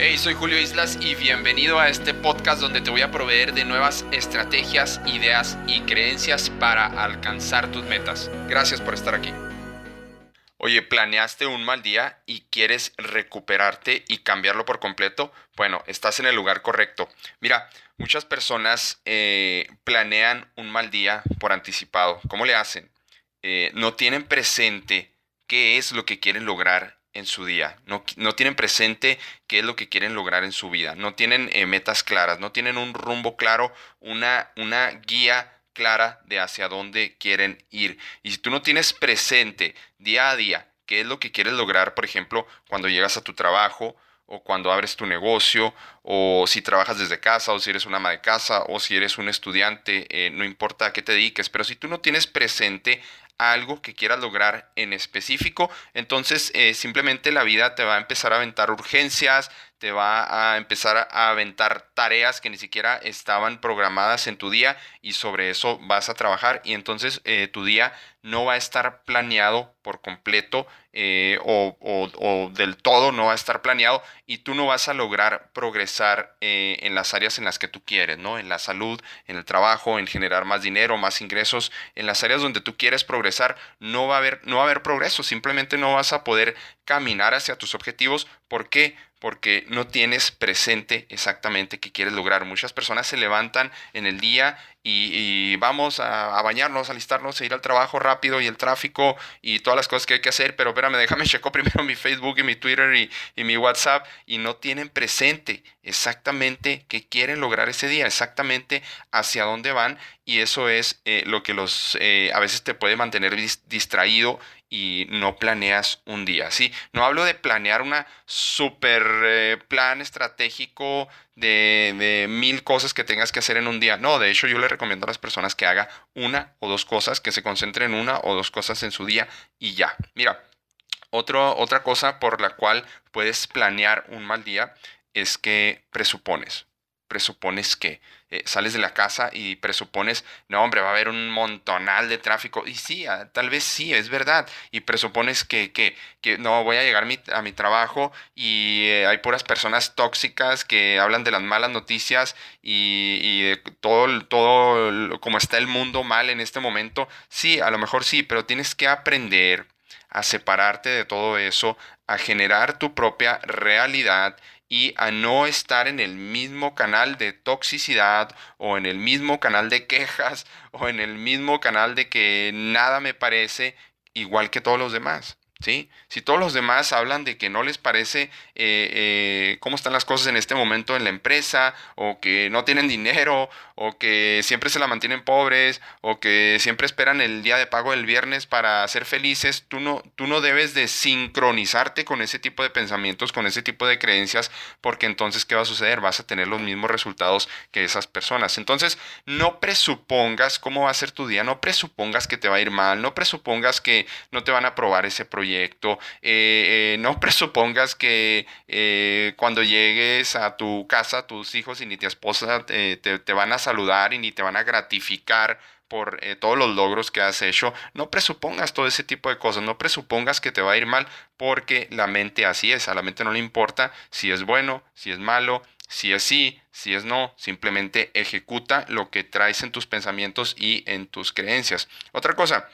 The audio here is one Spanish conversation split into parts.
Hey, soy Julio Islas y bienvenido a este podcast donde te voy a proveer de nuevas estrategias, ideas y creencias para alcanzar tus metas. Gracias por estar aquí. Oye, ¿planeaste un mal día y quieres recuperarte y cambiarlo por completo? Bueno, estás en el lugar correcto. Mira, muchas personas eh, planean un mal día por anticipado. ¿Cómo le hacen? Eh, no tienen presente qué es lo que quieren lograr en su día, no, tienen presente qué es lo que quieren lograr en su vida, no tienen eh, metas claras, no tienen un rumbo claro, una, una guía clara de hacia dónde quieren ir. Y si tú no tienes presente día a día qué es lo que quieres lograr, por ejemplo, cuando llegas a tu trabajo, o cuando abres tu negocio, o si trabajas desde casa, o si eres una ama de casa, o si eres un estudiante, eh, no importa a qué te dediques, pero si tú no tienes presente algo que quieras lograr en específico, entonces eh, simplemente la vida te va a empezar a aventar urgencias, te va a empezar a aventar tareas que ni siquiera estaban programadas en tu día y sobre eso vas a trabajar y entonces eh, tu día no va a estar planeado por completo eh, o, del todo no va a estar planeado y tú no vas a lograr progresar eh, en las áreas en las que tú quieres, ¿no? En la salud, en el trabajo, en generar más dinero, más ingresos, en las áreas donde tú quieres progresar, no va a haber, no va a haber progreso, simplemente no vas a poder caminar hacia tus objetivos. ¿Por qué? porque no tienes presente exactamente qué quieres lograr. Muchas personas se levantan en el día y, vamos a, bañarnos, a alistarnos, a ir al trabajo rápido y el tráfico y todas las cosas que hay que hacer, pero espérame, déjame checo primero mi Facebook y mi Twitter y, mi WhatsApp y no tienen presente exactamente qué quieren lograr ese día, exactamente hacia dónde van y eso es eh, lo que los eh, a veces te puede mantener distraído y no planeas un día, ¿sí? No hablo de planear una super eh, plan estratégico de, mil cosas que tengas que hacer en un día. No, de hecho yo le recomiendo a las personas que haga una o dos cosas, que se concentren en una o dos cosas en su día y ya. Mira, otra cosa por la cual puedes planear un mal día es que presupones presupones que eh, sales de la casa y presupones, no, hombre, va a haber un montonal de tráfico. Y sí, ah, tal vez sí, es verdad. Y presupones que, que, que no voy a llegar a mi trabajo y eh, hay puras personas tóxicas que hablan de las malas noticias y, y todo, todo como está el mundo mal en este momento. Sí, a lo mejor sí, pero tienes que aprender a separarte de todo eso, a generar tu propia realidad y a no estar en el mismo canal de toxicidad o en el mismo canal de quejas o en el mismo canal de que nada me parece igual que todos los demás. ¿Sí? Si todos los demás hablan de que no les parece eh, eh, cómo están las cosas en este momento en la empresa, o que no tienen dinero, o que siempre se la mantienen pobres, o que siempre esperan el día de pago del viernes para ser felices, tú no, tú no debes de sincronizarte con ese tipo de pensamientos, con ese tipo de creencias, porque entonces, ¿qué va a suceder? Vas a tener los mismos resultados que esas personas. Entonces, no presupongas cómo va a ser tu día, no presupongas que te va a ir mal, no presupongas que no te van a aprobar ese proyecto Eh, eh, no presupongas que eh, cuando llegues a tu casa, tus hijos y ni tu esposa te, te, van a saludar y ni te van a gratificar por todos los logros que has hecho. No presupongas todo ese tipo de cosas, no presupongas que te va a ir mal porque la mente así es, a la mente no le importa si es bueno, si es malo, si es sí, si es no, simplemente ejecuta lo que traes en tus pensamientos y en tus creencias. Otra cosa,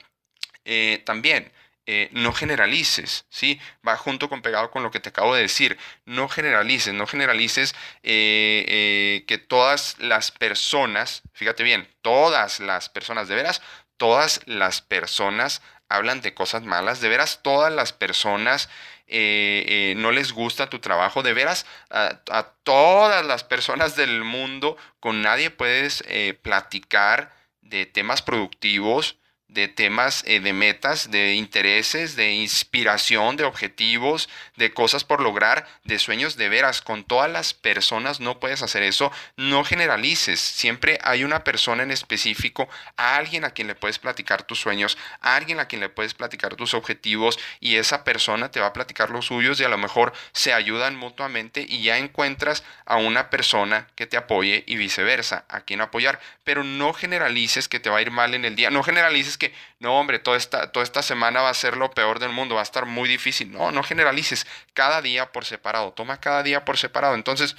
también eh, no generalices, ¿sí? Va junto con pegado con lo que te acabo de decir. No generalices, no generalices eh, eh, que todas las personas, fíjate bien, todas las personas, de veras, todas las personas hablan de cosas malas, de veras, todas las personas no les gusta tu trabajo, de veras, a, a, todas las personas del mundo, con nadie puedes platicar de temas productivos, de temas, eh, de metas, de intereses, de inspiración, de objetivos, de cosas por lograr, de sueños de veras. Con todas las personas no puedes hacer eso. No generalices. Siempre hay una persona en específico, a alguien a quien le puedes platicar tus sueños, a alguien a quien le puedes platicar tus objetivos y esa persona te va a platicar los suyos y a lo mejor se ayudan mutuamente y ya encuentras a una persona que te apoye y viceversa, a quien apoyar. Pero no generalices que te va a ir mal en el día. No generalices generalices que, no, hombre, toda esta, toda esta semana va a ser lo peor del mundo, va a estar muy difícil. No, no generalices, cada día por separado, toma cada día por separado. Entonces,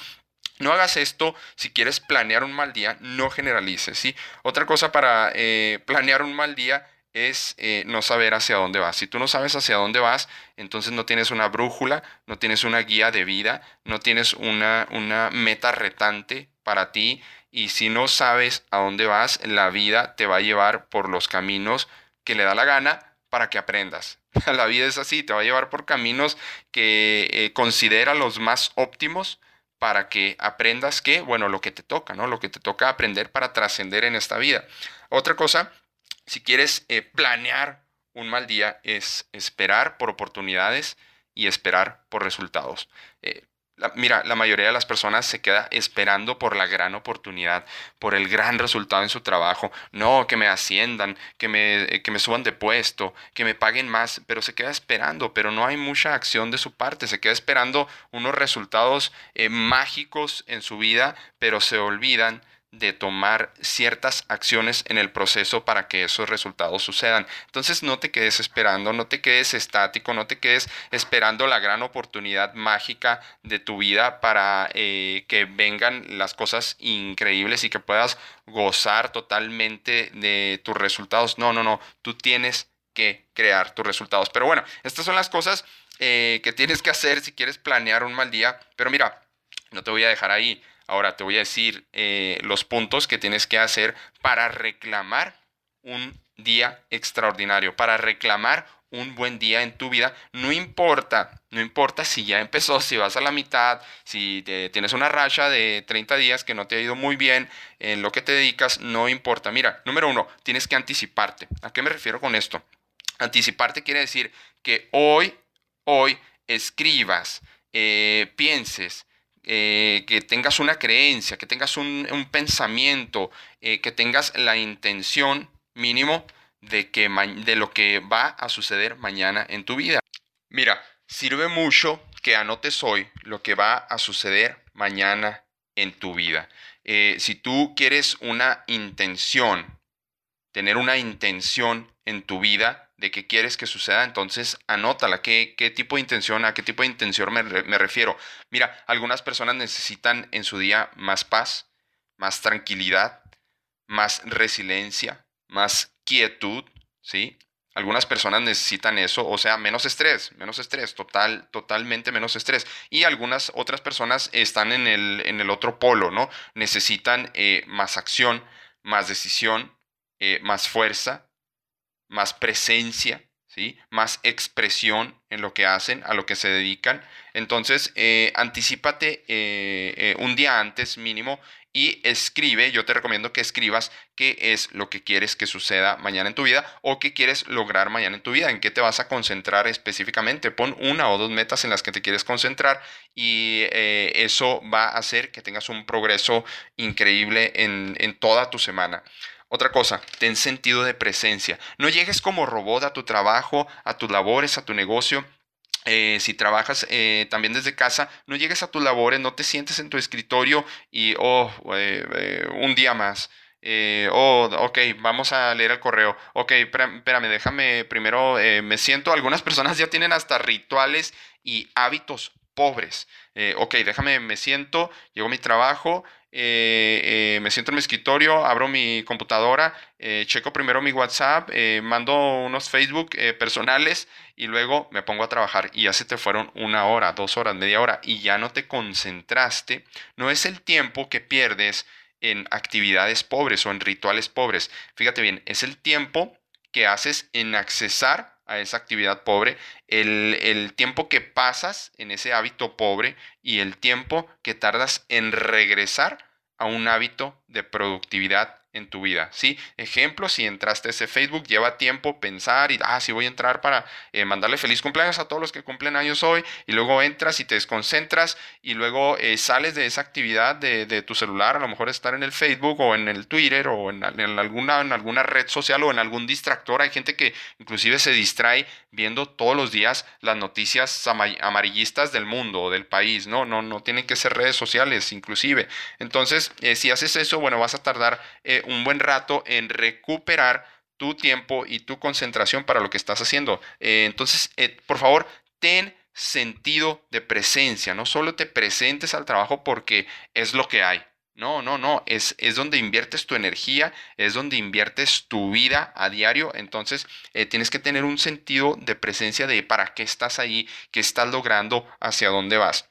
no hagas esto si quieres planear un mal día, no generalices, ¿sí? Otra cosa para eh, planear un mal día es eh, no saber hacia dónde vas. Si tú no sabes hacia dónde vas, entonces no tienes una brújula, no tienes una guía de vida, no tienes una, una meta retante para ti. Y si no sabes a dónde vas, la vida te va a llevar por los caminos que le da la gana para que aprendas. La vida es así, te va a llevar por caminos que eh, considera los más óptimos para que aprendas que, bueno, lo que te toca, ¿no? Lo que te toca aprender para trascender en esta vida. Otra cosa si quieres eh, planear un mal día, es esperar por oportunidades y esperar por resultados. Eh, mira, la mayoría de las personas se queda esperando por la gran oportunidad, por el gran resultado en su trabajo. No, que me asciendan, que me, eh, que me suban de puesto, que me paguen más, pero se queda esperando, pero no hay mucha acción de su parte. Se queda esperando unos resultados mágicos en su vida, pero se olvidan de tomar ciertas acciones en el proceso para que esos resultados sucedan. Entonces no te quedes esperando, no te quedes estático, no te quedes esperando la gran oportunidad mágica de tu vida para eh, que vengan las cosas increíbles y que puedas gozar totalmente de tus resultados. No, no, no, tú tienes que crear tus resultados. Pero bueno, estas son las cosas eh, que tienes que hacer si quieres planear un mal día. Pero mira, no te voy a dejar ahí Ahora te voy a decir eh, los puntos que tienes que hacer para reclamar un día extraordinario, para reclamar un buen día en tu vida. No importa, no importa si ya empezó, si vas a la mitad, si tienes una racha de 30 días que no te ha ido muy bien en lo que te dedicas, no importa. Mira, número uno, tienes que anticiparte. ¿A qué me refiero con esto? Anticiparte quiere decir que hoy, hoy escribas, eh, pienses, eh, que tengas una creencia, que tengas un, pensamiento, eh, que tengas la intención mínimo de, que de lo que va a suceder mañana en tu vida. Mira, sirve mucho que anotes hoy lo que va a suceder mañana en tu vida. Eh, si tú quieres una intención, tener una intención en tu vida, de qué quieres que suceda, entonces anótala. ¿Qué, qué tipo de intención, a qué tipo de intención me, me, refiero? Mira, algunas personas necesitan en su día más paz, más tranquilidad, más resiliencia, más quietud, ¿sí? Algunas personas necesitan eso, o sea, menos estrés, menos estrés, total, totalmente menos estrés. Y algunas otras personas están en el, en el otro polo, ¿no? Necesitan eh, más acción, más decisión, eh, más fuerza, más presencia, ¿sí? más expresión en lo que hacen, a lo que se dedican. Entonces, eh, anticipate eh, eh, un día antes mínimo y escribe, yo te recomiendo que escribas qué es lo que quieres que suceda mañana en tu vida o qué quieres lograr mañana en tu vida, en qué te vas a concentrar específicamente. Pon una o dos metas en las que te quieres concentrar y eso va a hacer que tengas un progreso increíble en, en toda tu semana. Otra cosa, ten sentido de presencia. No llegues como robot a tu trabajo, a tus labores, a tu negocio. Eh, si trabajas eh, también desde casa, no llegues a tus labores, no te sientes en tu escritorio y, oh, eh, un día más. oh, ok, vamos a leer el correo. Ok, espérame, déjame primero, me siento, algunas personas ya tienen hasta rituales y hábitos pobres. ok, déjame, me siento, llego a mi trabajo, eh, eh, me siento en mi escritorio, abro mi computadora, eh, checo primero mi WhatsApp, mando unos Facebook personales y luego me pongo a trabajar y ya se te fueron una hora, dos horas, media hora y ya no te concentraste. No es el tiempo que pierdes en actividades pobres o en rituales pobres. Fíjate bien, es el tiempo que haces en accesar a esa actividad pobre, el, el, tiempo que pasas en ese hábito pobre y el tiempo que tardas en regresar a un hábito de productividad en tu vida, ¿sí? Ejemplo, si entraste a ese Facebook, lleva tiempo pensar y, ah, sí voy a entrar para eh, mandarle feliz cumpleaños a todos los que cumplen años hoy, y luego entras y te desconcentras y luego eh, sales de esa actividad de, de, tu celular, a lo mejor estar en el Facebook o en el Twitter o en, en, alguna, en alguna red social o en algún distractor. Hay gente que inclusive se distrae viendo todos los días las noticias amarillistas del mundo o del país, ¿no? No, no tienen que ser redes sociales inclusive. Entonces, eh, si haces eso, bueno, vas a tardar un buen rato en recuperar tu tiempo y tu concentración para lo que estás haciendo. Eh, entonces, eh, por favor, ten sentido de presencia. No solo te presentes al trabajo porque es lo que hay. No, no, no, es, es donde inviertes tu energía, es donde inviertes tu vida a diario. Entonces, eh, tienes que tener un sentido de presencia de para qué estás ahí, qué estás logrando, hacia dónde vas.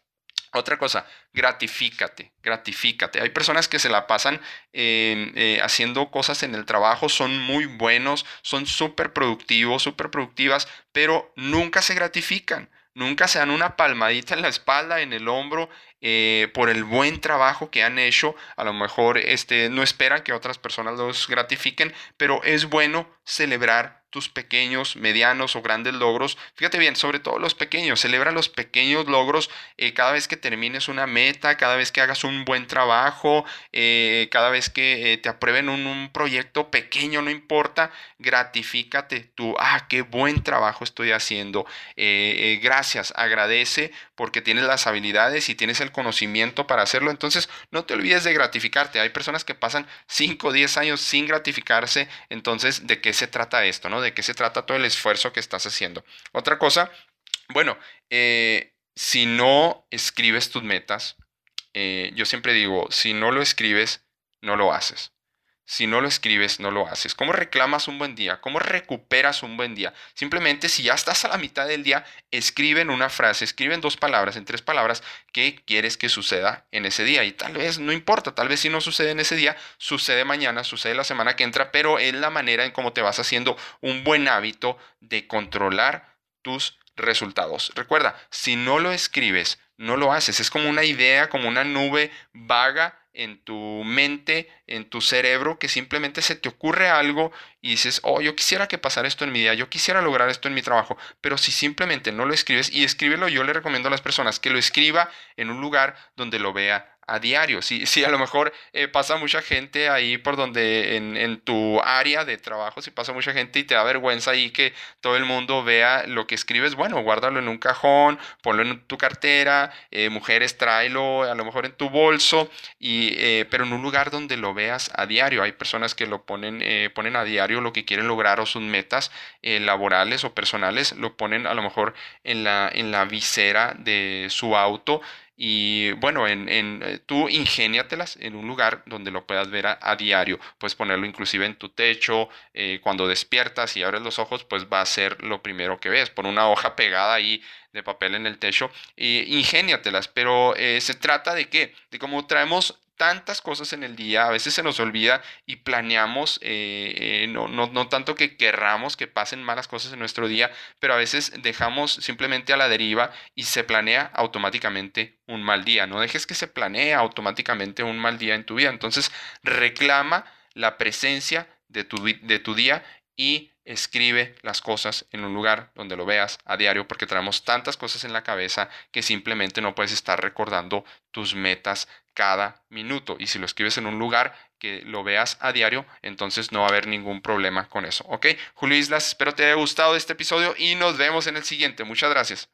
Otra cosa, gratifícate, gratifícate. Hay personas que se la pasan eh, haciendo cosas en el trabajo, son muy buenos, son súper productivos, súper productivas, pero nunca se gratifican. Nunca se dan una palmadita en la espalda, en el hombro, eh, por el buen trabajo que han hecho. A lo mejor este, no esperan que otras personas los gratifiquen, pero es bueno celebrar tus pequeños, medianos o grandes logros. Fíjate bien, sobre todo los pequeños. Celebra los pequeños logros eh, cada vez que termines una meta, cada vez que hagas un buen trabajo, eh, cada vez que eh, te aprueben un, proyecto pequeño, no importa. Gratifícate tú. Ah, qué buen trabajo estoy haciendo. gracias, agradece porque tienes las habilidades y tienes el conocimiento para hacerlo. Entonces, no te olvides de gratificarte. Hay personas que pasan 5 o 10 años sin gratificarse. Entonces, ¿de qué se trata esto? ¿no? De qué se trata todo el esfuerzo que estás haciendo. Otra cosa, bueno, eh, si no escribes tus metas, eh, yo siempre digo, si no lo escribes, no lo haces. Si no lo escribes, no lo haces. ¿Cómo reclamas un buen día? ¿Cómo recuperas un buen día? Simplemente si ya estás a la mitad del día, escribe en una frase, escribe en dos palabras, en tres palabras, qué quieres que suceda en ese día. Y tal vez no importa, tal vez si no sucede en ese día, sucede mañana, sucede la semana que entra, pero es la manera en cómo te vas haciendo un buen hábito de controlar tus resultados. Recuerda, si no lo escribes, no lo haces. Es como una idea, como una nube vaga en tu mente, en tu cerebro, que simplemente se te ocurre algo y dices, oh, yo quisiera que pasara esto en mi día, yo quisiera lograr esto en mi trabajo, pero si simplemente no lo escribes, y escríbelo, yo le recomiendo a las personas que lo escriba en un lugar donde lo vea a diario. Si, a lo mejor eh, pasa mucha gente ahí por donde en, en, tu área de trabajo, si pasa mucha gente y te da vergüenza ahí que todo el mundo vea lo que escribes, bueno, guárdalo en un cajón, ponlo en tu cartera, eh, mujeres, tráelo a lo mejor en tu bolso, y, eh, pero en un lugar donde lo veas a diario. Hay personas que lo ponen, ponen a diario lo que quieren lograr o sus metas laborales o personales, lo ponen a lo mejor en la, en la visera de su auto y bueno, en, en, eh, tú ingéniatelas en un lugar donde lo puedas ver a, diario. Puedes ponerlo inclusive en tu techo. Eh, cuando despiertas y abres los ojos, pues va a ser lo primero que ves. Por una hoja pegada ahí de papel en el techo. E ingéniatelas. Pero eh, se trata de qué? De cómo traemos tantas cosas en el día, a veces se nos olvida y planeamos, eh, eh, no, no, no, tanto que querramos que pasen malas cosas en nuestro día, pero a veces dejamos simplemente a la deriva y se planea automáticamente un mal día. No dejes que se planee automáticamente un mal día en tu vida. Entonces reclama la presencia de tu, de tu día y escribe las cosas en un lugar donde lo veas a diario porque traemos tantas cosas en la cabeza que simplemente no puedes estar recordando tus metas cada minuto. Y si lo escribes en un lugar que lo veas a diario, entonces no va a haber ningún problema con eso. ¿Ok? Julio Islas, espero te haya gustado este episodio y nos vemos en el siguiente. Muchas gracias.